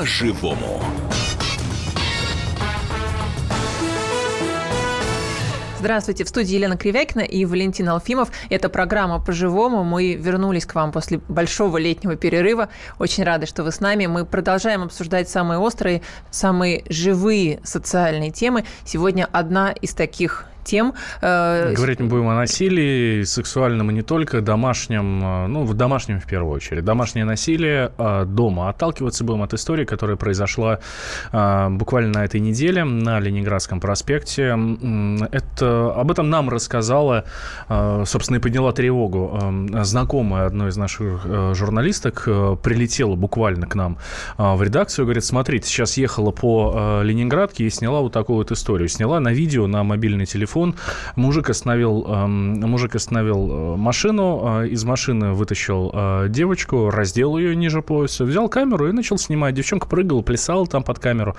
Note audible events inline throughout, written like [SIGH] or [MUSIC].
по-живому. Здравствуйте, в студии Елена Кривякина и Валентин Алфимов. Это программа «По-живому». Мы вернулись к вам после большого летнего перерыва. Очень рады, что вы с нами. Мы продолжаем обсуждать самые острые, самые живые социальные темы. Сегодня одна из таких тем. Э, Говорить мы будем о насилии, сексуальном и не только, домашнем, э, ну, в домашнем в первую очередь. Домашнее насилие э, дома. Отталкиваться будем от истории, которая произошла буквально на этой неделе на Ленинградском проспекте. Это, об этом нам рассказала, собственно, и подняла тревогу знакомая одной из наших журналисток, прилетела буквально к нам в редакцию, говорит, смотрите, сейчас ехала по Ленинградке и сняла вот такую вот историю. Сняла на видео, на мобильный телефон телефон. Мужик остановил, эм, мужик остановил э, машину, э, из машины вытащил э, девочку, раздел ее ниже пояса, взял камеру и начал снимать. Девчонка прыгала, плясала там под камеру.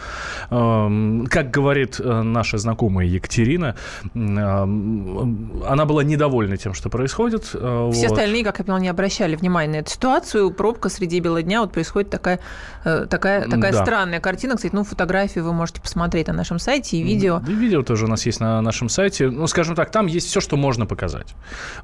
Эм, как говорит наша знакомая Екатерина, эм, она была недовольна тем, что происходит. Все вот. остальные, как я поняла, не обращали внимания на эту ситуацию. Пробка среди бела дня, вот происходит такая, такая, такая да. странная картина. Кстати, ну, фотографию вы можете посмотреть на нашем сайте и видео. Видео тоже у нас есть на нашем сайте сайте, ну, скажем так, там есть все, что можно показать.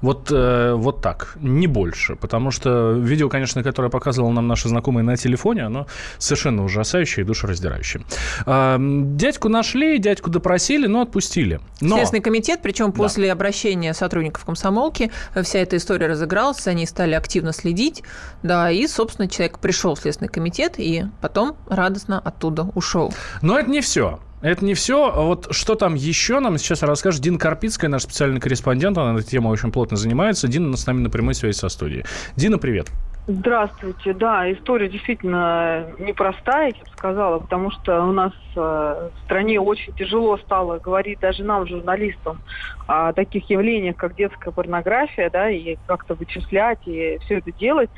Вот, э, вот так, не больше. Потому что видео, конечно, которое показывала нам наша знакомая на телефоне, оно совершенно ужасающее и душераздирающее. Э, дядьку нашли, дядьку допросили, но отпустили. Но... Следственный комитет, причем после да. обращения сотрудников комсомолки, вся эта история разыгралась, они стали активно следить, да, и, собственно, человек пришел в Следственный комитет и потом радостно оттуда ушел. Но это не все. Это не все. Вот что там еще нам сейчас расскажет Дина Карпицкая, наш специальный корреспондент. Она этой темой очень плотно занимается. Дина с нами на прямой связи со студией. Дина, привет. Здравствуйте. Да, история действительно непростая, я бы сказала, потому что у нас э, в стране очень тяжело стало говорить даже нам, журналистам, о таких явлениях, как детская порнография, да, и как-то вычислять и все это делать.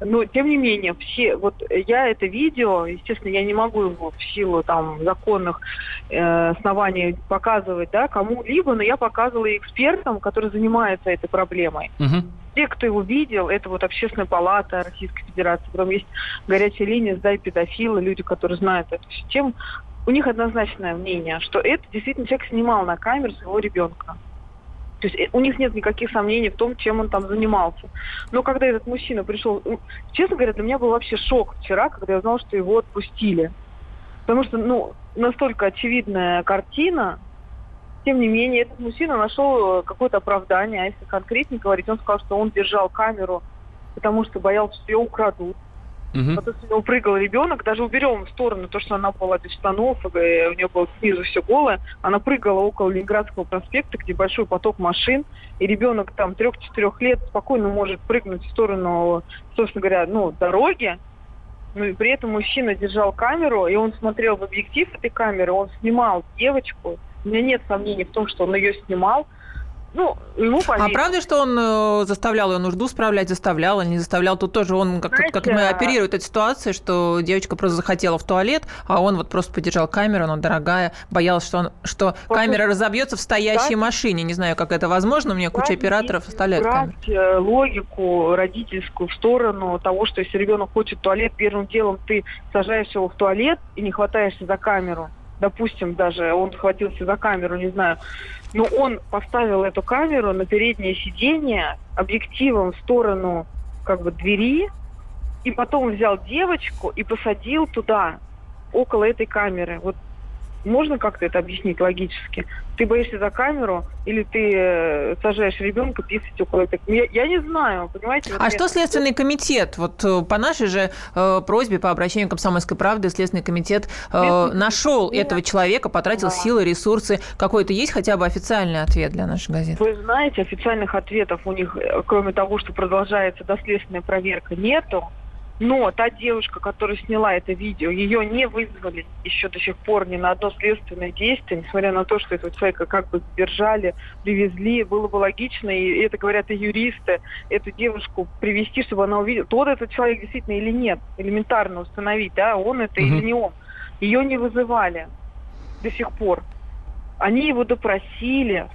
Но, тем не менее, все, вот я это видео, естественно, я не могу его в силу там законных э, оснований показывать, да, кому-либо, но я показывала экспертам, которые занимаются этой проблемой. Угу. Те, кто его видел, это вот Общественная палата Российской Федерации, потом есть горячая линия «Сдай педофилы», люди, которые знают эту систему, у них однозначное мнение, что это действительно человек снимал на камеру своего ребенка. То есть э, у них нет никаких сомнений в том, чем он там занимался. Но когда этот мужчина пришел, честно говоря, для меня был вообще шок вчера, когда я узнала, что его отпустили. Потому что, ну, настолько очевидная картина, тем не менее, этот мужчина нашел э, какое-то оправдание, а если конкретнее говорить, он сказал, что он держал камеру, потому что боялся, что ее украдут. Угу. Потом с него прыгал ребенок, даже уберем в сторону то, что она была без штанов, и у нее было снизу все голое. Она прыгала около Ленинградского проспекта, где большой поток машин, и ребенок там трех-четырех лет спокойно может прыгнуть в сторону, собственно говоря, ну, дороги. Ну и при этом мужчина держал камеру, и он смотрел в объектив этой камеры, он снимал девочку. У меня нет сомнений в том, что он ее снимал. Ну, ему поверить. А правда, что он э, заставлял ее нужду справлять, заставлял или не заставлял? Тут тоже он, как, Знаете, как мы а оперирует эта ситуация, что девочка просто захотела в туалет, а он вот просто подержал камеру, она дорогая, боялась, что, он, что камера разобьется в стоящей да? машине. Не знаю, как это возможно, у меня куча операторов оставляют камеру. Э, логику родительскую в сторону того, что если ребенок хочет в туалет, первым делом ты сажаешь его в туалет и не хватаешься за камеру допустим, даже он схватился за камеру, не знаю, но он поставил эту камеру на переднее сиденье объективом в сторону как бы двери, и потом взял девочку и посадил туда, около этой камеры. Вот можно как-то это объяснить логически? Ты боишься за камеру или ты э, сажаешь ребенка писать около этой... Я, я не знаю, понимаете? Вот а что Следственный комитет? Вот э, по нашей же э, просьбе, по обращению «Комсомольской правды», Следственный комитет э, нашел нет. этого человека, потратил да. силы, ресурсы. Какой-то есть хотя бы официальный ответ для нашей газеты? Вы знаете, официальных ответов у них, э, кроме того, что продолжается доследственная проверка, нету. Но та девушка, которая сняла это видео, ее не вызвали еще до сих пор ни на одно следственное действие, несмотря на то, что этого человека как бы задержали, привезли. Было бы логично, и это говорят и юристы, эту девушку привести, чтобы она увидела, тот этот человек действительно или нет, элементарно установить, да, он это угу. или не он. Ее не вызывали до сих пор. Они его допросили,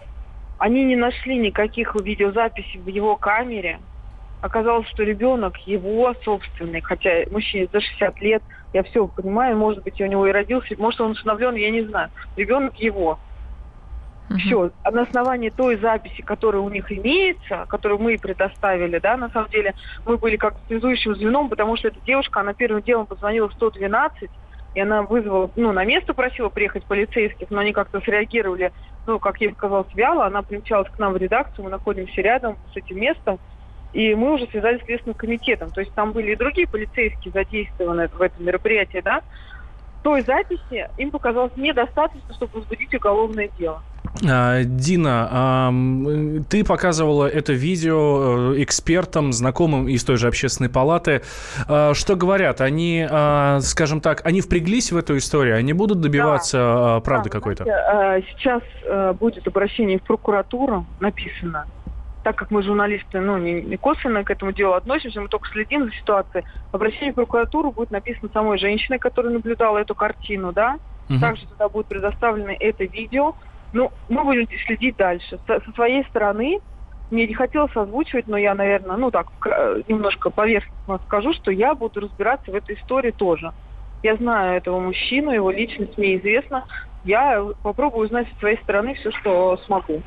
они не нашли никаких видеозаписей в его камере, Оказалось, что ребенок его собственный, хотя мужчине за 60 лет, я все понимаю, может быть, у него и родился, может, он усыновлен, я не знаю. Ребенок его. Uh-huh. Все. А на основании той записи, которая у них имеется, которую мы предоставили, да, на самом деле, мы были как связующим звеном, потому что эта девушка, она первым делом позвонила в 112, и она вызвала, ну, на место просила приехать полицейских, но они как-то среагировали, ну, как ей сказалось, вяло. Она примчалась к нам в редакцию, мы находимся рядом с этим местом, и мы уже связались с Следственным комитетом. То есть там были и другие полицейские задействованы в этом мероприятии, да. Той записи им показалось недостаточно, чтобы возбудить уголовное дело. А, Дина, ты показывала это видео э, экспертам, знакомым из той же общественной палаты. А, что говорят? Они, а, скажем так, они впряглись в эту историю? Они будут добиваться да. правды да, какой-то? Сейчас будет обращение в прокуратуру, написано. Так как мы журналисты, ну, не косвенно к этому делу относимся, мы только следим за ситуацией. Обращение в прокуратуру будет написано самой женщиной, которая наблюдала эту картину, да. Угу. Также туда будет предоставлено это видео ну, мы будем следить дальше. Со, со своей стороны, мне не хотелось озвучивать, но я, наверное, ну так, немножко поверхностно скажу, что я буду разбираться в этой истории тоже. Я знаю этого мужчину, его личность мне известна. Я попробую узнать со своей стороны все, что смогу.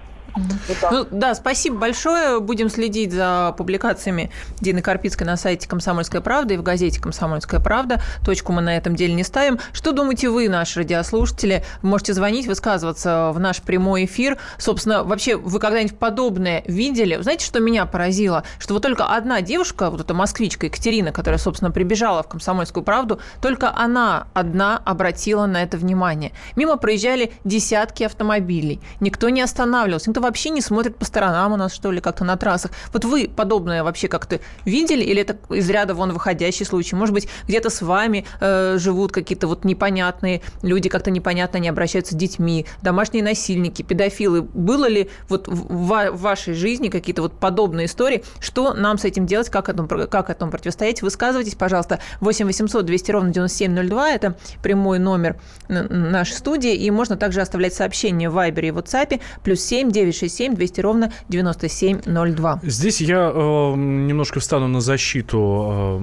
Ну, да, спасибо большое. Будем следить за публикациями Дины Карпицкой на сайте «Комсомольская правда» и в газете «Комсомольская правда». Точку мы на этом деле не ставим. Что думаете вы, наши радиослушатели? можете звонить, высказываться в наш прямой эфир. Собственно, вообще, вы когда-нибудь подобное видели? Знаете, что меня поразило? Что вот только одна девушка, вот эта москвичка Екатерина, которая, собственно, прибежала в «Комсомольскую правду», только она одна обратила на это внимание. Мимо проезжали десятки автомобилей. Никто не останавливался, никто вообще не смотрят по сторонам у нас, что ли, как-то на трассах. Вот вы подобное вообще как-то видели? Или это из ряда вон выходящий случай? Может быть, где-то с вами э, живут какие-то вот непонятные люди, как-то непонятно не обращаются с детьми, домашние насильники, педофилы. Было ли вот в, в вашей жизни какие-то вот подобные истории? Что нам с этим делать? Как этому, как этому противостоять? Высказывайтесь, пожалуйста. 8 800 200 ровно 9702. Это прямой номер нашей студии. И можно также оставлять сообщения в Вайбере и WhatsApp. Плюс 7 9 967 200 ровно 9702. Здесь я э, немножко встану на защиту э,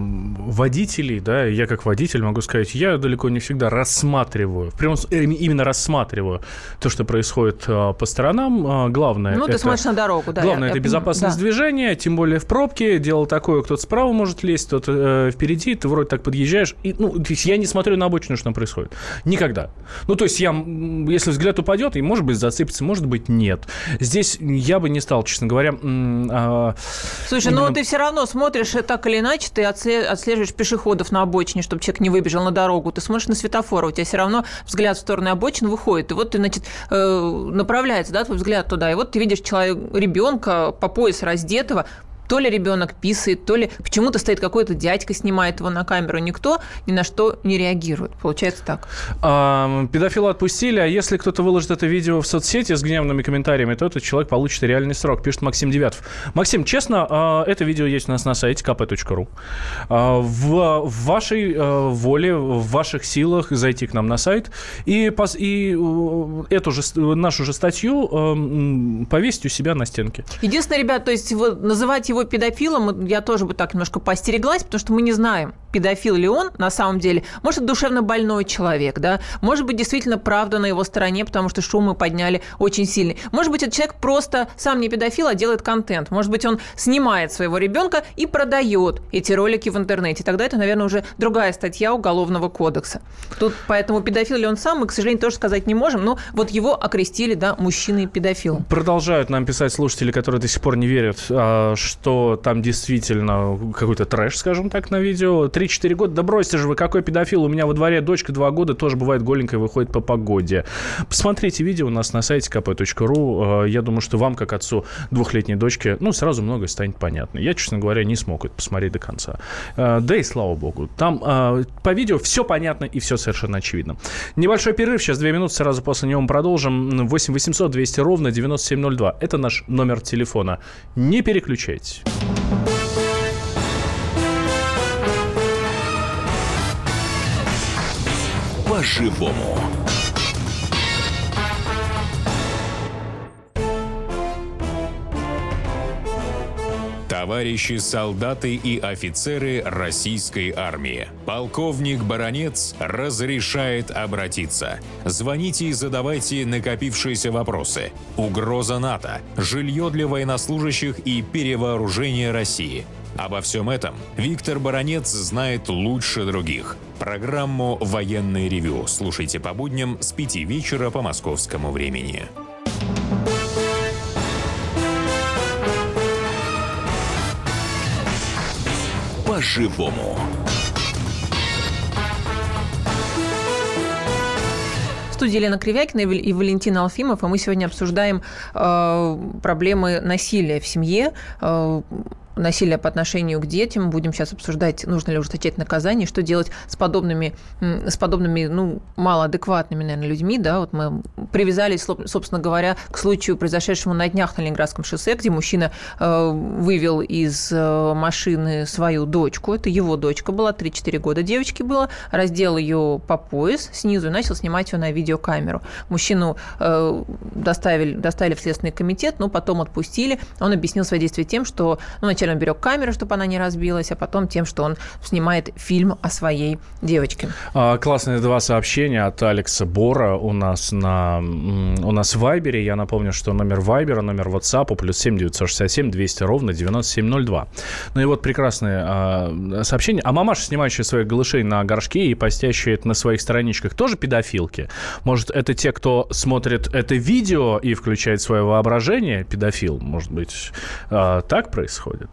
водителей. Да, я как водитель могу сказать, я далеко не всегда рассматриваю, в прямом, э, именно рассматриваю то, что происходит э, по сторонам. Э, главное... Ну, это, ты смотришь на дорогу, да. Главное, я, это я, безопасность да. движения, тем более в пробке. Дело такое, кто-то справа может лезть, кто-то э, впереди, ты вроде так подъезжаешь. И, ну, то есть я не смотрю на обочину, что там происходит. Никогда. Ну, то есть я, если взгляд упадет, и может быть зацепится, может быть нет. Здесь я бы не стал, честно говоря. А, Слушай, ну именно... ну ты все равно смотришь так или иначе, ты отслеживаешь пешеходов на обочине, чтобы человек не выбежал на дорогу. Ты смотришь на светофор, у тебя все равно взгляд в сторону обочины выходит. И вот ты, значит, э, направляется, да, твой взгляд туда. И вот ты видишь человека, ребенка по пояс раздетого, то ли ребенок писает, то ли почему-то стоит какой-то дядька, снимает его на камеру. Никто ни на что не реагирует. Получается так. А, педофила отпустили, а если кто-то выложит это видео в соцсети с гневными комментариями, то этот человек получит реальный срок, пишет Максим Девятов. Максим, честно, а, это видео есть у нас на сайте kp.ru. А, в вашей а, воле, в ваших силах зайти к нам на сайт и, и эту же, нашу же статью повесить у себя на стенке. Единственное, ребят, то есть называть его педофилом, я тоже бы так немножко постереглась, потому что мы не знаем, педофил ли он на самом деле. Может, это душевно больной человек, да? Может быть, действительно правда на его стороне, потому что шум мы подняли очень сильный. Может быть, этот человек просто сам не педофил, а делает контент. Может быть, он снимает своего ребенка и продает эти ролики в интернете. Тогда это, наверное, уже другая статья Уголовного кодекса. Тут поэтому педофил ли он сам, мы, к сожалению, тоже сказать не можем, но вот его окрестили, да, мужчиной-педофилом. Продолжают нам писать слушатели, которые до сих пор не верят, а, что там действительно какой-то трэш, скажем так, на видео. 3-4 года, да бросьте же вы, какой педофил, у меня во дворе дочка 2 года, тоже бывает голенькая, выходит по погоде. Посмотрите видео у нас на сайте kp.ru. Э, я думаю, что вам, как отцу двухлетней дочки, ну, сразу многое станет понятно. Я, честно говоря, не смог это посмотреть до конца. Э, да и слава богу. Там э, по видео все понятно и все совершенно очевидно. Небольшой перерыв, сейчас 2 минуты, сразу после него мы продолжим. 8 800 200 ровно 9702. Это наш номер телефона. Не переключайтесь. По-живому. Товарищи солдаты и офицеры российской армии. Полковник Баронец разрешает обратиться. Звоните и задавайте накопившиеся вопросы. Угроза НАТО, жилье для военнослужащих и перевооружение России. Обо всем этом Виктор Баранец знает лучше других. Программу «Военный ревю» слушайте по будням с 5 вечера по московскому времени. По-живому. Студии Елена Кривякина и Валентина Алфимов, и мы сегодня обсуждаем э, проблемы насилия в семье. Э, насилия по отношению к детям. Будем сейчас обсуждать, нужно ли ужесточать наказание, что делать с подобными, с подобными ну, малоадекватными, наверное, людьми. Да? Вот мы привязались, собственно говоря, к случаю, произошедшему на днях на Ленинградском шоссе, где мужчина э, вывел из э, машины свою дочку. Это его дочка была, 3-4 года девочки было. Раздел ее по пояс снизу и начал снимать ее на видеокамеру. Мужчину э, доставили, доставили в Следственный комитет, но потом отпустили. Он объяснил свои действия тем, что ну, Изначально берег камеру, чтобы она не разбилась, а потом тем, что он снимает фильм о своей девочке. А, классные два сообщения от Алекса Бора у нас на у нас в Вайбере. Я напомню, что номер Вайбера, номер WhatsApp плюс 7 967 200 ровно 9702. Ну и вот прекрасное а, сообщение. А мамаша, снимающая своих голышей на горшке и постящая это на своих страничках, тоже педофилки? Может, это те, кто смотрит это видео и включает свое воображение? Педофил, может быть, а, так происходит?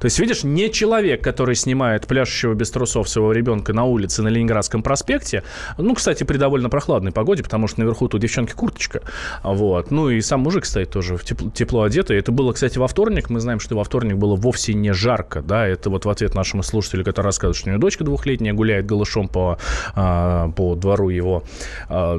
То есть, видишь, не человек, который снимает пляшущего без трусов своего ребенка на улице на Ленинградском проспекте, ну, кстати, при довольно прохладной погоде, потому что наверху тут девчонки курточка, вот, ну, и сам мужик стоит тоже в тепло, тепло одетый. Это было, кстати, во вторник, мы знаем, что во вторник было вовсе не жарко, да, это вот в ответ нашему слушателю, который рассказывает, что у него дочка двухлетняя гуляет голышом по, а, по двору его, а,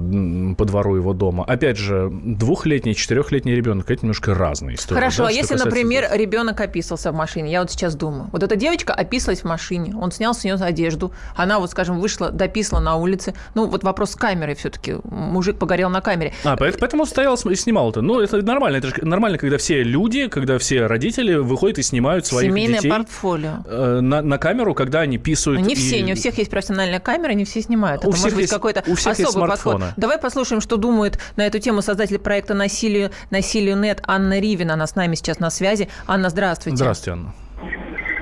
по двору его дома. Опять же, двухлетний, четырехлетний ребенок, это немножко разные истории. Хорошо, да, а если, например, ребенок описался в машине, я вот сейчас думаю. Вот эта девочка описалась в машине, он снял с нее одежду, она вот, скажем, вышла, дописала на улице. Ну, вот вопрос с камерой все-таки. Мужик погорел на камере. А, поэтому стоял и снимал это. Ну, это нормально. Это же нормально, когда все люди, когда все родители выходят и снимают своих Семейное детей. портфолио. Э, на, на камеру, когда они писают. Не и... все, не у всех есть профессиональная камера, не все снимают. У это может быть какой-то особый подход. Давай послушаем, что думает на эту тему создатель проекта «Насилию, насилию нет» Анна Ривина. Она с нами сейчас на связи. Анна, здравствуйте. Здравствуйте, Анна.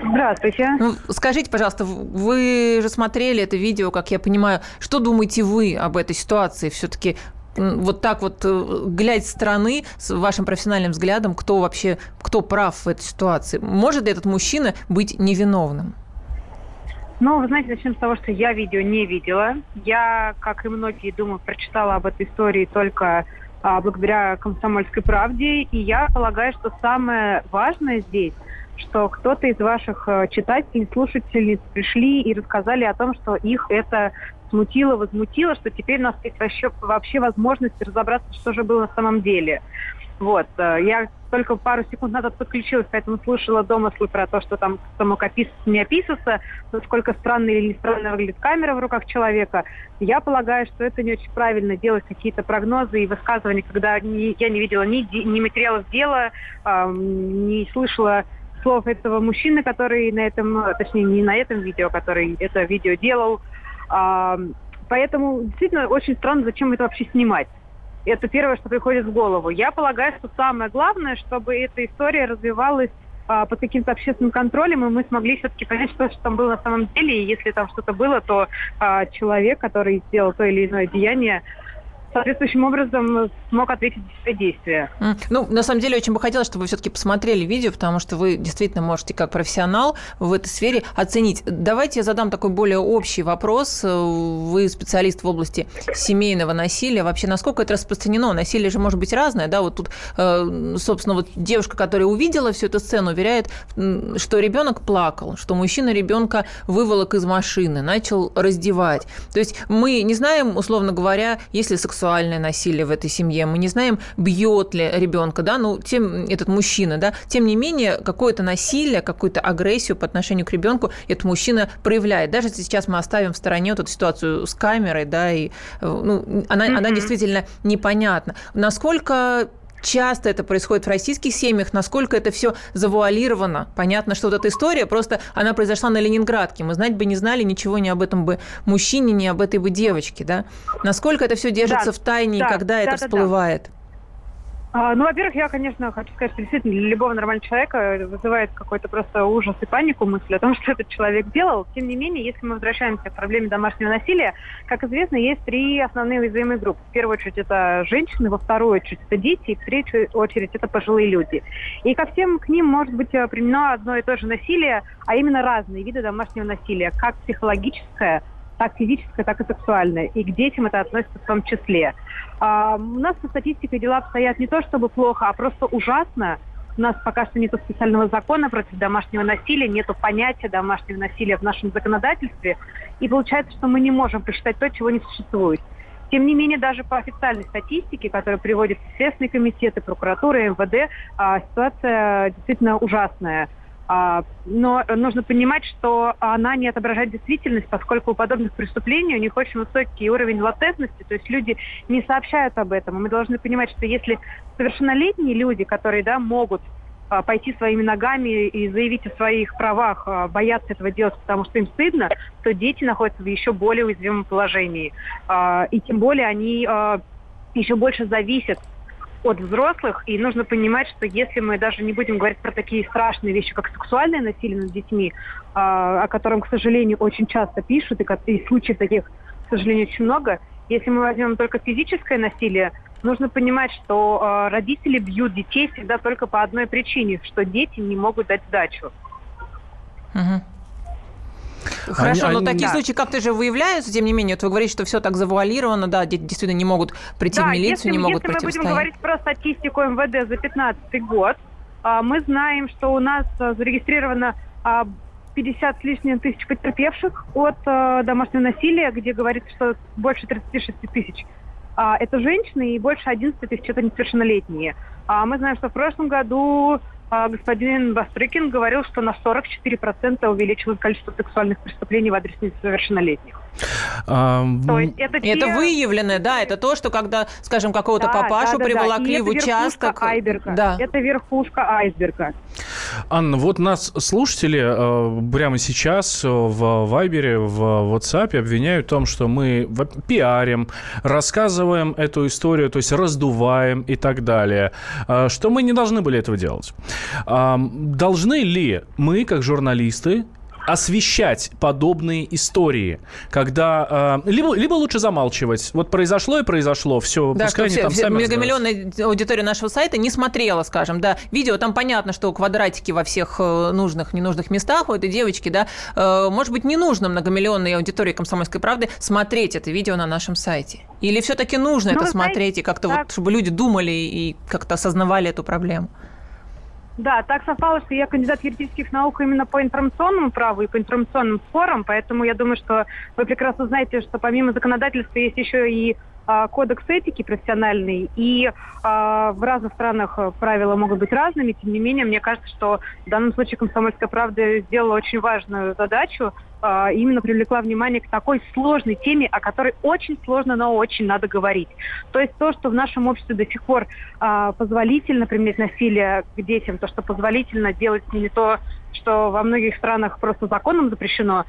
Здравствуйте. Ну, скажите, пожалуйста, вы же смотрели это видео, как я понимаю. Что думаете вы об этой ситуации? Все-таки вот так вот, э, глядя с стороны, с вашим профессиональным взглядом, кто вообще, кто прав в этой ситуации? Может ли этот мужчина быть невиновным? Ну, вы знаете, начнем с того, что я видео не видела. Я, как и многие, думаю, прочитала об этой истории только благодаря «Комсомольской правде». И я полагаю, что самое важное здесь – что кто-то из ваших э, читателей, слушателей пришли и рассказали о том, что их это смутило, возмутило, что теперь у нас есть вообще, вообще возможность разобраться, что же было на самом деле. Вот. Э, я только пару секунд назад подключилась, поэтому слушала домыслы про то, что там описываться, не описываться, насколько странно или не странно выглядит камера в руках человека. Я полагаю, что это не очень правильно делать какие-то прогнозы и высказывания, когда не, я не видела ни, ни материалов дела, э, не слышала слов этого мужчины, который на этом, точнее, не на этом видео, который это видео делал. А, поэтому действительно очень странно, зачем это вообще снимать. Это первое, что приходит в голову. Я полагаю, что самое главное, чтобы эта история развивалась а, под каким-то общественным контролем, и мы смогли все-таки понять, что, что там было на самом деле. И если там что-то было, то а, человек, который сделал то или иное деяние, соответствующим образом смог ответить свои действия. Ну, на самом деле, очень бы хотелось, чтобы вы все-таки посмотрели видео, потому что вы действительно можете, как профессионал в этой сфере, оценить. Давайте я задам такой более общий вопрос. Вы специалист в области семейного насилия. Вообще, насколько это распространено? Насилие же может быть разное, да? Вот тут, э, собственно, вот девушка, которая увидела всю эту сцену, уверяет, что ребенок плакал, что мужчина ребенка выволок из машины, начал раздевать. То есть мы не знаем, условно говоря, если сексуальность сексуальное насилие в этой семье, мы не знаем, бьет ли ребенка, да, ну, тем, этот мужчина, да, тем не менее, какое-то насилие, какую-то агрессию по отношению к ребенку этот мужчина проявляет. Даже если сейчас мы оставим в стороне вот эту ситуацию с камерой, да, и, ну, она, mm-hmm. она действительно непонятна. Насколько часто это происходит в российских семьях, насколько это все завуалировано. Понятно, что вот эта история, просто она произошла на Ленинградке. Мы знать бы не знали ничего ни об этом бы мужчине, ни об этой бы девочке, да? Насколько это все держится да, в тайне да, и когда да, это да, всплывает? Да. А, ну, во-первых, я, конечно, хочу сказать, что действительно для любого нормального человека вызывает какой-то просто ужас и панику мысль о том, [LAUGHS] что этот человек делал. Тем не менее, если мы возвращаемся к проблеме домашнего насилия, как известно, есть три основные уязвимые группы. В первую очередь это женщины, во вторую очередь это дети, и в третью очередь это пожилые люди. И ко всем к ним может быть применено одно и то же насилие, а именно разные виды домашнего насилия, как психологическое, так физическое, так и сексуальное. И к детям это относится в том числе. А, у нас со статистикой дела обстоят не то чтобы плохо, а просто ужасно. У нас пока что нет специального закона против домашнего насилия, нет понятия домашнего насилия в нашем законодательстве. И получается, что мы не можем посчитать то, чего не существует. Тем не менее, даже по официальной статистике, которую приводят Следственные комитеты, прокуратура, МВД, а, ситуация действительно ужасная. А, но нужно понимать, что она не отображает действительность, поскольку у подобных преступлений у них очень высокий уровень латентности, то есть люди не сообщают об этом. И мы должны понимать, что если совершеннолетние люди, которые да, могут а, пойти своими ногами и заявить о своих правах, а, боятся этого делать, потому что им стыдно, то дети находятся в еще более уязвимом положении. И тем более они еще больше зависят от взрослых, и нужно понимать, что если мы даже не будем говорить про такие страшные вещи, как сексуальное насилие над детьми, а, о котором, к сожалению, очень часто пишут, и, и случаев таких, к сожалению, очень много, если мы возьмем только физическое насилие, нужно понимать, что э, родители бьют детей всегда только по одной причине, что дети не могут дать сдачу. Угу. Хорошо, они, но они... такие да. случаи как-то же выявляются, тем не менее, вот вы говорите, что все так завуалировано, да, дети действительно не могут прийти да, в милицию, если, не могут если мы будем говорить про статистику МВД за 2015 год, а, мы знаем, что у нас а, зарегистрировано 50 а, с лишним тысяч потерпевших от домашнего насилия, где говорится, что больше 36 тысяч это женщины и больше 11 тысяч это несовершеннолетние. Мы знаем, что в прошлом году господин Бастрыкин говорил, что на 44% увеличилось количество сексуальных преступлений в адрес несовершеннолетних. А, то есть это, те... это выявленное, да, это то, что когда, скажем, какого-то да, папашу да, да, приволокли да. в участок. Айсберга. Да. Это верхушка айсберга. Анна, вот нас слушатели э, прямо сейчас в Вайбере, в WhatsApp обвиняют в том, что мы пиарим, рассказываем эту историю, то есть раздуваем и так далее, э, что мы не должны были этого делать. Э, должны ли мы, как журналисты, освещать подобные истории, когда э, либо, либо лучше замалчивать. Вот произошло и произошло, все, да, пускай они все, там все, сами Многомиллионная аудитория нашего сайта не смотрела, скажем, да, видео, там понятно, что квадратики во всех э, нужных, ненужных местах у этой девочки, да, э, может быть, не нужно многомиллионной аудитории «Комсомольской правды» смотреть это видео на нашем сайте? Или все-таки нужно ну, это смотреть и как-то вот, чтобы люди думали и как-то осознавали эту проблему? Да, так совпало, что я кандидат юридических наук именно по информационному праву и по информационным спорам, поэтому я думаю, что вы прекрасно знаете, что помимо законодательства есть еще и кодекс этики профессиональный, и а, в разных странах правила могут быть разными, тем не менее, мне кажется, что в данном случае «Комсомольская правда» сделала очень важную задачу, а, именно привлекла внимание к такой сложной теме, о которой очень сложно, но очень надо говорить. То есть то, что в нашем обществе до сих пор а, позволительно применять насилие к детям, то, что позволительно делать с ними то, что во многих странах просто законом запрещено, а,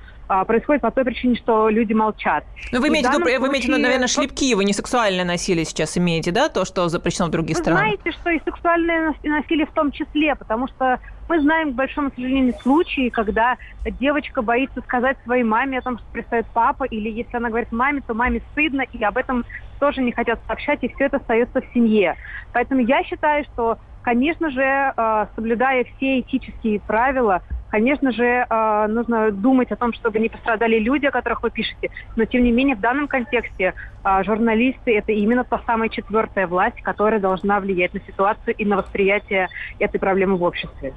происходит по той причине, что люди молчат. Ну, вы имеете, случае... вы имеете, наверное, шлепки, вы не сексуальное насилие сейчас имеете, да, то, что запрещено в других вы странах? Вы знаете, что и сексуальное насилие в том числе, потому что мы знаем, к большому сожалению, случаи, когда девочка боится сказать своей маме о том, что пристает папа, или если она говорит маме, то маме стыдно, и об этом тоже не хотят сообщать, и все это остается в семье. Поэтому я считаю, что, конечно же, э, соблюдая все этические правила, конечно же, э, нужно думать о том, чтобы не пострадали люди, о которых вы пишете. Но, тем не менее, в данном контексте э, журналисты – это именно та самая четвертая власть, которая должна влиять на ситуацию и на восприятие этой проблемы в обществе.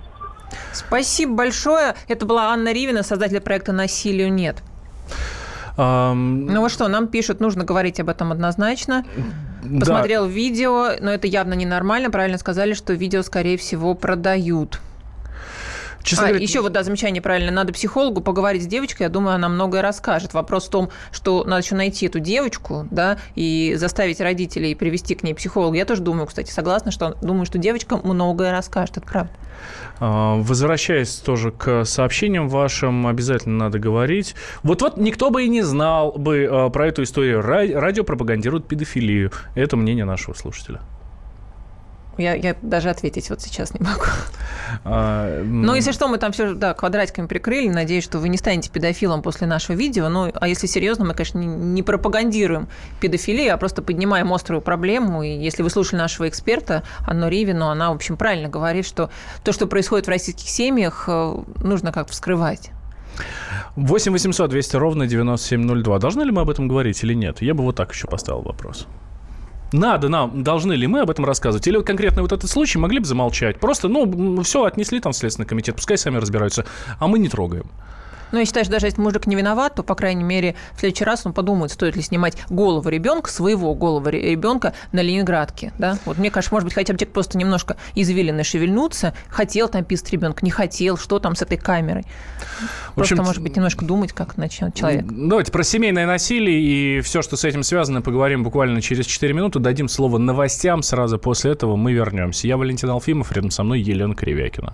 Спасибо большое. Это была Анна Ривина, создатель проекта «Насилию нет». Um... Ну вот что, нам пишут, нужно говорить об этом однозначно. Посмотрел да. видео, но это явно ненормально. Правильно сказали, что видео, скорее всего, продают. Честно а, говоря, еще вот, да, замечание правильно. Надо психологу поговорить с девочкой, я думаю, она многое расскажет. Вопрос в том, что надо еще найти эту девочку, да, и заставить родителей привести к ней психолога. Я тоже думаю, кстати, согласна, что думаю, что девочка многое расскажет, это правда. А, возвращаясь тоже к сообщениям вашим, обязательно надо говорить. Вот-вот никто бы и не знал бы а, про эту историю. Радио пропагандирует педофилию. Это мнение нашего слушателя. Я, я даже ответить вот сейчас не могу. А, Но если что, мы там все да, квадратиками прикрыли. Надеюсь, что вы не станете педофилом после нашего видео. Ну, а если серьезно, мы, конечно, не, не пропагандируем педофилию, а просто поднимаем острую проблему. И если вы слушали нашего эксперта Анну Ривину, она, в общем, правильно говорит, что то, что происходит в российских семьях, э, нужно как-то вскрывать. 8 800 200 ровно 9702. Должны ли мы об этом говорить или нет? Я бы вот так еще поставил вопрос. Надо нам, должны ли мы об этом рассказывать? Или конкретно вот этот случай могли бы замолчать? Просто, ну, все отнесли там в Следственный комитет, пускай сами разбираются, а мы не трогаем. Но я считаю, что даже если мужик не виноват, то, по крайней мере, в следующий раз он подумает, стоит ли снимать голову ребенка, своего голову ребенка на Ленинградке. Да? Вот мне кажется, может быть, хотя бы человек просто немножко извилины шевельнуться, хотел там писать ребенка, не хотел, что там с этой камерой. В общем, просто, может быть, немножко думать, как начнет человек. Давайте про семейное насилие и все, что с этим связано, поговорим буквально через 4 минуты. Дадим слово новостям. Сразу после этого мы вернемся. Я Валентин Алфимов, рядом со мной Елена Кривякина.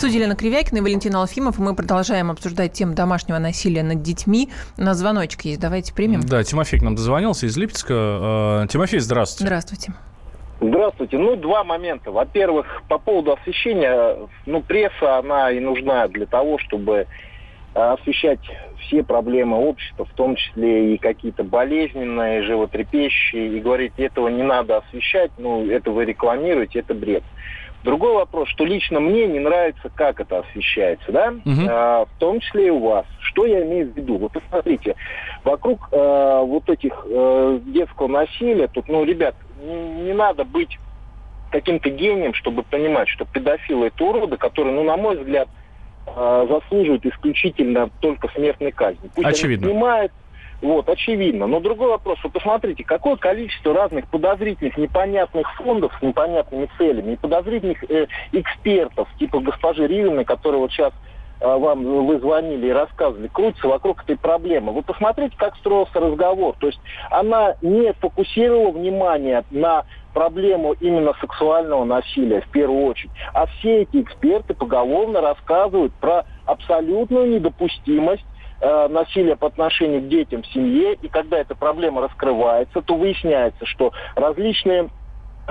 Студии Елена Кривякина и Валентина Алфимов. Мы продолжаем обсуждать тему домашнего насилия над детьми. У нас звоночек есть. Давайте примем. Да, Тимофей к нам дозвонился из Липецка. А, Тимофей, здравствуйте. Здравствуйте. Здравствуйте. Ну, два момента. Во-первых, по поводу освещения. Ну, пресса, она и нужна для того, чтобы а, освещать все проблемы общества, в том числе и какие-то болезненные, животрепещущие, и говорить, этого не надо освещать, ну, это вы рекламируете, это бред. Другой вопрос, что лично мне не нравится, как это освещается, да, угу. а, в том числе и у вас. Что я имею в виду? Вот посмотрите, вокруг а, вот этих а, детского насилия, тут, ну, ребят, не, не надо быть каким-то гением, чтобы понимать, что педофилы это уроды, которые, ну, на мой взгляд, а, заслуживают исключительно только смертной казни. Пусть Очевидно. они снимают, вот, очевидно. Но другой вопрос, вы посмотрите, какое количество разных подозрительных, непонятных фондов с непонятными целями и подозрительных э, экспертов, типа госпожи Ривиной, которая вот сейчас э, вам вы звонили и рассказывали, крутится вокруг этой проблемы. Вы посмотрите, как строился разговор. То есть она не фокусировала внимание на проблему именно сексуального насилия в первую очередь. А все эти эксперты поголовно рассказывают про абсолютную недопустимость э, насилия по отношению к детям в семье, и когда эта проблема раскрывается, то выясняется, что различные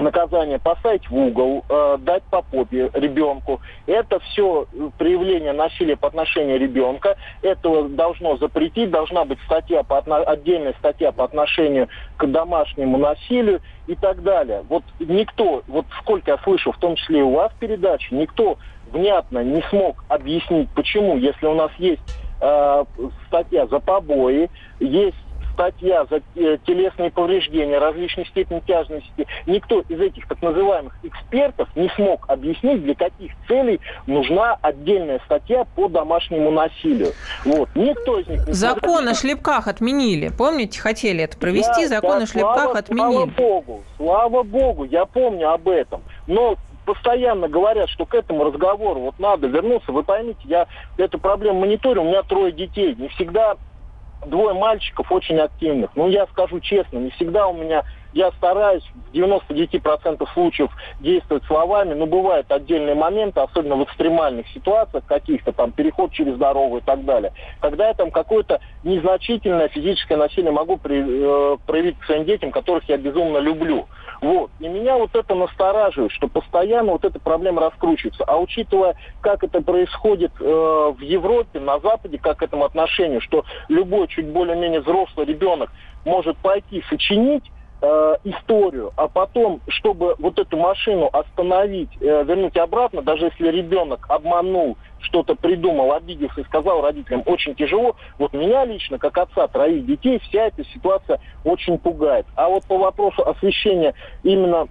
наказание поставить в угол, э, дать по попе ребенку. Это все проявление насилия по отношению ребенка. Этого должно запретить, должна быть статья по, отдельная статья по отношению к домашнему насилию и так далее. Вот никто, вот сколько я слышу, в том числе и у вас передачи, никто внятно не смог объяснить, почему, если у нас есть э, статья за побои, есть статья за э, телесные повреждения различной степени тяжести. Никто из этих так называемых экспертов не смог объяснить, для каких целей нужна отдельная статья по домашнему насилию. Вот. Никто из них не Закон о шлепках отменили. Помните, хотели это провести, да, закон да, о шлепках слава, отменили. Слава богу, слава богу, я помню об этом. Но постоянно говорят, что к этому разговору вот надо вернуться. Вы поймите, я эту проблему мониторю, у меня трое детей. Не всегда двое мальчиков очень активных. Ну, я скажу честно, не всегда у меня я стараюсь в 99% случаев действовать словами, но бывают отдельные моменты, особенно в экстремальных ситуациях каких-то, там, переход через дорогу и так далее, когда я там какое-то незначительное физическое насилие могу при, э, проявить к своим детям, которых я безумно люблю. Вот. И меня вот это настораживает, что постоянно вот эта проблема раскручивается. А учитывая, как это происходит э, в Европе, на Западе, как к этому отношению, что любой чуть более-менее взрослый ребенок может пойти сочинить э, историю, а потом, чтобы вот эту машину остановить, э, вернуть обратно, даже если ребенок обманул, что-то придумал, обиделся и сказал родителям, очень тяжело. Вот меня лично, как отца троих детей, вся эта ситуация очень пугает. А вот по вопросу освещения именно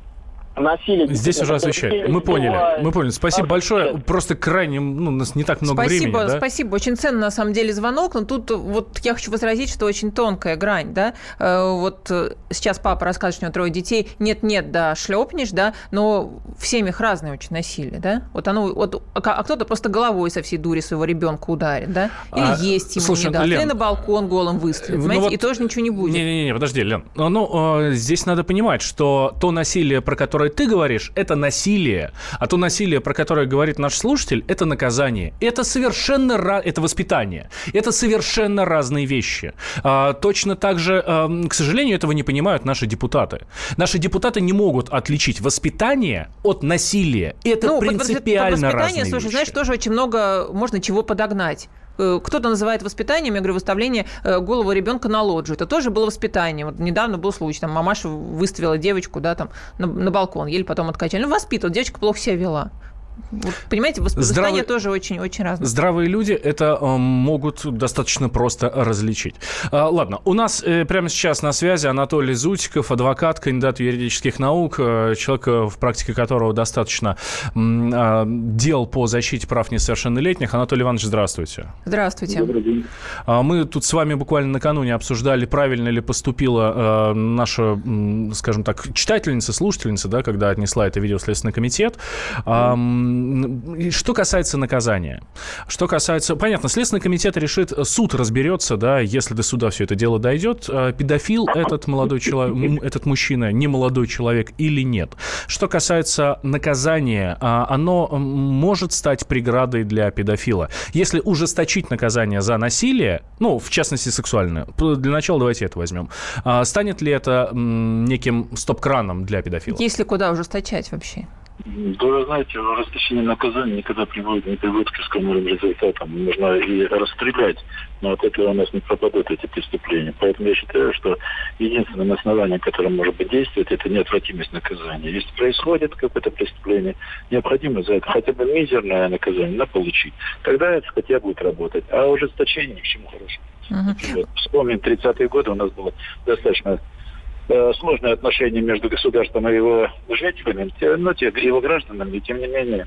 насилие. Здесь уже освещают. Мы поняли, бывает. мы поняли. Спасибо а, большое. Да. Просто крайне, ну, у нас не так много спасибо, времени. Да? Спасибо, очень ценно на самом деле звонок, но тут вот я хочу возразить, что очень тонкая грань, да. Э, вот э, сейчас папа рассказывает, что у него трое детей. Нет-нет, да, шлепнешь, да, но в семьях разное очень насилие, да. Вот оно, вот, а, а кто-то просто головой со всей дури своего ребенка ударит, да, или а, есть ему слушай, не даст, Лен, или на балкон голым выстрелит, ну, вот, и тоже ничего не будет. Не-не-не, подожди, Лен, ну, здесь надо понимать, что то насилие, про которое ты говоришь, это насилие. А то насилие, про которое говорит наш слушатель, это наказание. Это совершенно это воспитание. Это совершенно разные вещи. А, точно так же, а, к сожалению, этого не понимают наши депутаты. Наши депутаты не могут отличить воспитание от насилия. Это ну, принципиально под, под воспитание, разные слушай, вещи. знаешь, тоже очень много можно чего подогнать. Э, кто-то называет воспитанием, я говорю, выставление э, головы ребенка на лоджию. Это тоже было воспитание. Вот недавно был случай, там мамаша выставила девочку, да, там на, на балкон, еле потом откачали. Ну, воспитывал, девочка плохо себя вела. Понимаете, воспитание тоже очень, очень разное. Здравые люди это э, могут достаточно просто различить. А, ладно, у нас э, прямо сейчас на связи Анатолий Зутиков, адвокат, кандидат юридических наук, э, человек, в практике которого достаточно э, дел по защите прав несовершеннолетних. Анатолий Иванович, здравствуйте. Здравствуйте. Добрый день. А, мы тут с вами буквально накануне обсуждали, правильно ли поступила наша, скажем так, читательница, слушательница, да, когда отнесла это видео в Следственный комитет. Mm. Что касается наказания. Что касается... Понятно, Следственный комитет решит, суд разберется, да, если до суда все это дело дойдет, а педофил этот молодой человек, этот мужчина, не молодой человек или нет. Что касается наказания, а, оно может стать преградой для педофила. Если ужесточить наказание за насилие, ну, в частности, сексуальное, для начала давайте это возьмем, а, станет ли это неким стоп-краном для педофила? Если куда ужесточать вообще? Да, вы знаете, ужесточение наказания никогда приводит, не приводит к искомым результатам. Нужно и расстрелять, но от этого у нас не пропадут эти преступления. Поэтому я считаю, что единственным основанием, которое может быть действует, это неотвратимость наказания. Если происходит какое-то преступление, необходимо за это хотя бы мизерное наказание на получить. Тогда эта статья будет работать. А ужесточение ни к чему хорошему. Uh-huh. Вспомним, 30-е годы у нас было достаточно Э, сложные отношения между государством и его жителями, но те, его гражданами, тем не менее,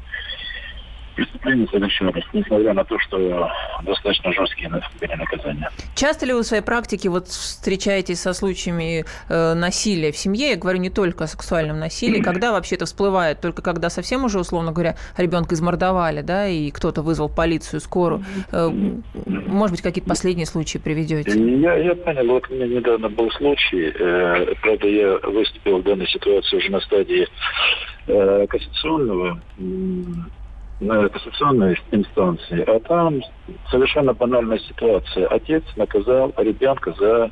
преступления совершались, несмотря на то, что достаточно жесткие были наказания. Часто ли вы в своей практике вот встречаетесь со случаями э, насилия в семье? Я говорю не только о сексуальном насилии. [CLEARS THROAT] Когда вообще это всплывает? Только когда совсем уже, условно говоря, ребенка измордовали, да, и кто-то вызвал полицию, скорую. Э, может быть, какие-то последние случаи приведете? Я, я понял. Вот у меня недавно был случай. Э, правда, я выступил в данной ситуации уже на стадии э, кассационного кассационной инстанции, а там совершенно банальная ситуация. Отец наказал ребенка за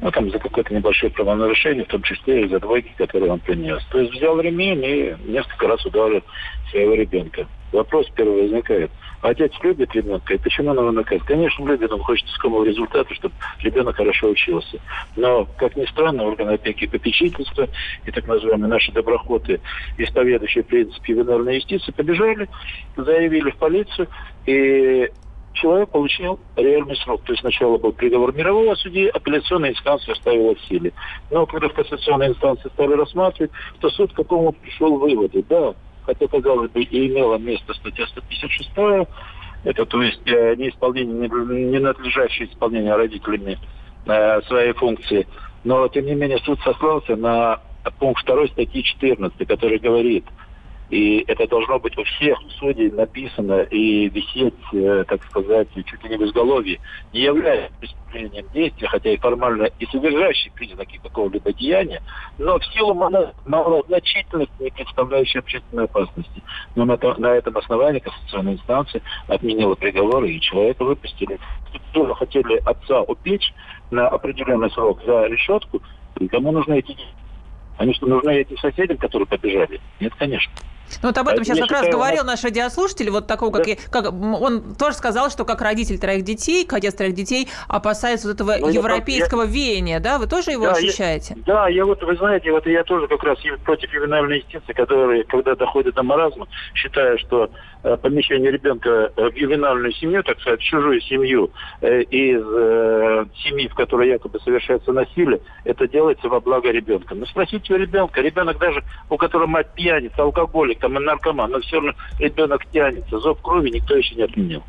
ну, там, за какое-то небольшое правонарушение, в том числе и за двойки, которые он принес. То есть взял ремень и несколько раз ударил своего ребенка. Вопрос первый возникает. Отец любит ребенка, и почему он его наказывает? Конечно, любит, он хочет искомого результата, чтобы ребенок хорошо учился. Но, как ни странно, органы опеки и попечительства и так называемые наши доброходы, исповедующие принципы ювенальной юстиции, побежали, заявили в полицию, и человек получил реальный срок. То есть сначала был приговор мирового судьи, апелляционная инстанция оставила в силе. Но когда в кассационной инстанции стали рассматривать, то суд к какому пришел выводу. Да, хотя, казалось бы, и имела место статья 156 это то есть э, неисполнение, ненадлежащее исполнение родителями э, своей функции. Но, тем не менее, суд сослался на пункт 2 статьи 14, который говорит, И это должно быть у всех судей написано и висеть, э, так сказать, чуть ли не в изголовье, не является преступлением действия, хотя и формально и содержащий признаки какого-либо деяния, но в силу малозначительности, не представляющей общественной опасности. Но на, на этом основании Конституционная инстанция отменила приговоры, и человека выпустили. Тоже хотели отца упечь на определенный срок за решетку, и кому нужны эти деньги? Они что, нужны этим соседям, которые побежали? Нет, конечно. Ну вот об этом сейчас как считаю, раз говорил наш радиослушатель, вот такого, как, да. как он тоже сказал, что как родитель троих детей, отец троих детей, опасается вот этого ну, европейского я, веяния, да? Вы тоже его да, ощущаете? Я, да, я вот, вы знаете, вот я тоже как раз против ювенальной юстиции, которые, когда доходят до маразма, считаю, что э, помещение ребенка в ювенальную семью, так сказать, в чужую семью, э, из э, семьи, в которой якобы совершается насилие, это делается во благо ребенка. Но спросите у ребенка, ребенок даже, у которого мать пьяница, алкоголик, там и наркоман, но все равно ребенок тянется. Зов крови никто еще не отменил.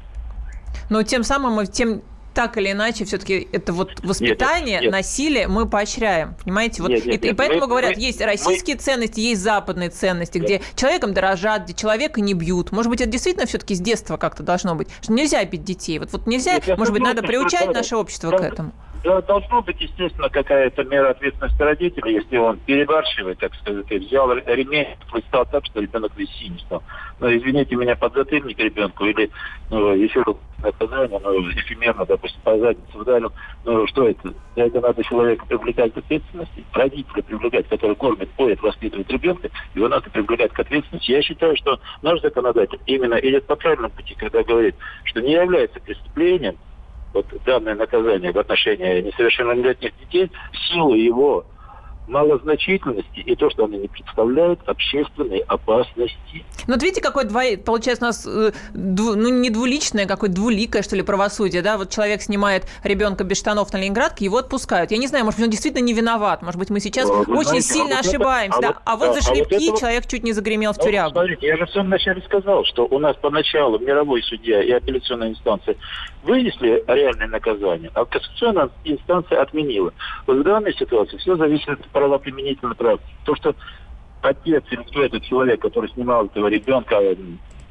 Но тем самым, тем так или иначе, все-таки это вот воспитание, нет, нет, насилие мы поощряем. Понимаете? Вот нет, нет, и, нет, и поэтому мы, говорят, мы, есть российские мы... ценности, есть западные ценности, нет. где человеком дорожат, где человека не бьют. Может быть, это действительно все-таки с детства как-то должно быть. Что нельзя бить детей. Вот, вот нельзя, нет, может быть, надо приучать наше общество к этому. Должно быть, естественно, какая-то мера ответственности родителя, если он перебарщивает, так сказать, и взял ремень, стал так, что ребенок весь синий стал. Но извините меня, подзатыльник ребенку или ну, еще наказание, ну, эфемерно, допустим, по заднице ударил. Ну, что это? За это надо человека привлекать к ответственности, родителя привлекать, который кормит, поет, воспитывает ребенка, его надо привлекать к ответственности. Я считаю, что наш законодатель именно идет по правильному пути, когда говорит, что не является преступлением вот данное наказание в отношении несовершеннолетних детей в силу его малозначительности и то, что они не представляют общественной опасности. Ну, вот видите, какой двой... получается у нас э, дву... ну, не двуличное, какое двуликое, что ли, правосудие, да? Вот человек снимает ребенка без штанов на Ленинградке, его отпускают. Я не знаю, может быть, он действительно не виноват, может быть, мы сейчас Вы очень знаете, сильно а вот ошибаемся, это, да? А вот, а вот за шлепки а вот человек чуть не загремел в ну, тюрягу. Смотрите, я же в самом начале сказал, что у нас поначалу мировой судья и апелляционная инстанция вынесли реальное наказание, а Конституционная инстанция отменила. Вот в данной ситуации все зависит от правоприменительной практики. То, что отец или кто этот человек, который снимал этого ребенка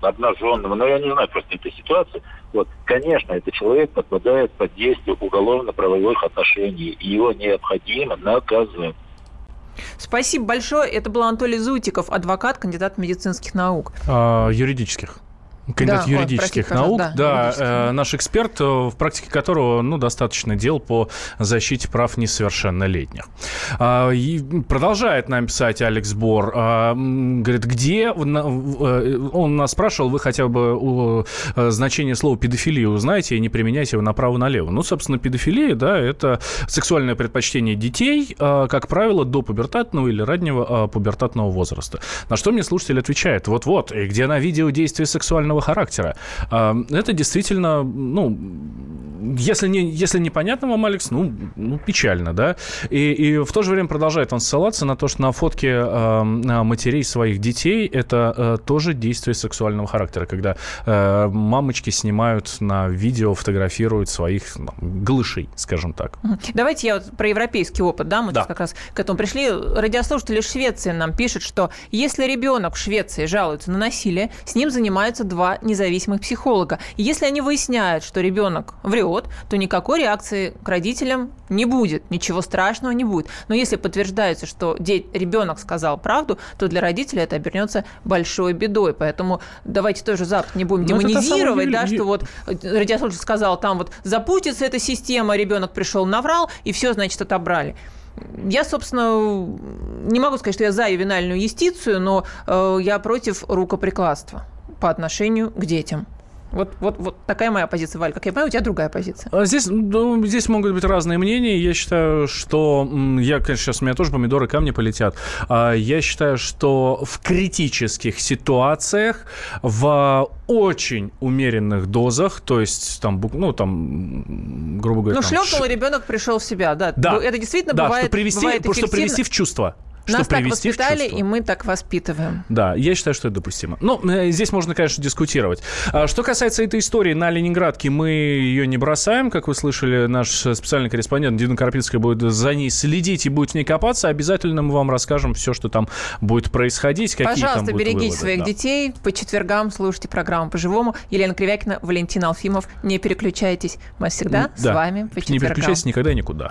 обнаженного, но я не знаю просто этой ситуации, вот, конечно, этот человек подпадает под действие уголовно-правовых отношений, и его необходимо наказать. Спасибо большое. Это был Анатолий Зутиков, адвокат, кандидат медицинских наук. А, юридических. Кандидат да, юридических вот, наук, да, да э, наш эксперт, э, в практике которого ну, достаточно дел по защите прав несовершеннолетних. А, и продолжает нам писать Алекс Бор. А, говорит, где... Э, он нас спрашивал, вы хотя бы э, значение слова педофилия узнаете и не применяйте его направо-налево. Ну, собственно, педофилия, да, это сексуальное предпочтение детей, э, как правило, до пубертатного или раннего э, пубертатного возраста. На что мне слушатель отвечает, вот-вот, и где на видео действия сексуального характера. А, это действительно, ну, если, не, если непонятно вам, Алекс, ну, ну печально, да. И, и в то же время продолжает он ссылаться на то, что на фотке э, матерей своих детей это э, тоже действие сексуального характера, когда э, мамочки снимают на видео, фотографируют своих ну, глышей, скажем так. Давайте я вот про европейский опыт, да, мы да. как раз к этому пришли. Радиослушатели Швеции нам пишут, что если ребенок в Швеции жалуется на насилие, с ним занимаются два независимых психолога. если они выясняют, что ребенок врет, то никакой реакции к родителям не будет, ничего страшного не будет. Но если подтверждается, что ребенок сказал правду, то для родителя это обернется большой бедой. Поэтому давайте тоже Запад не будем Но ну, демонизировать, да, что вот радиослушатель сказал, там вот запутится эта система, ребенок пришел, наврал, и все, значит, отобрали. Я, собственно, не могу сказать, что я за ювенальную юстицию, но э, я против рукоприкладства по отношению к детям. Вот, вот, вот такая моя позиция, Валь. Как я понимаю, у тебя другая позиция. А здесь, ну, здесь могут быть разные мнения. Я считаю, что... Я, конечно, сейчас у меня тоже помидоры, камни полетят. А я считаю, что в критических ситуациях, в очень умеренных дозах, то есть там, ну, там, грубо говоря... Ну, шлепнул, ш... ребенок пришел в себя, да. Да. Это действительно да, бывает, что привести, бывает Что привести в чувство. Что Нас так воспитали, и мы так воспитываем. Да, я считаю, что это допустимо. Но ну, э, здесь можно, конечно, дискутировать. А, что касается этой истории на Ленинградке, мы ее не бросаем. Как вы слышали, наш специальный корреспондент Дина Карпицкая будет за ней следить и будет в ней копаться. Обязательно мы вам расскажем все, что там будет происходить, какие Пожалуйста, там берегите выводы. своих да. детей. По четвергам слушайте программу «По-живому». Елена Кривякина, Валентин Алфимов. Не переключайтесь. Мы всегда да. с вами по четвергам. Не переключайтесь никогда и никуда.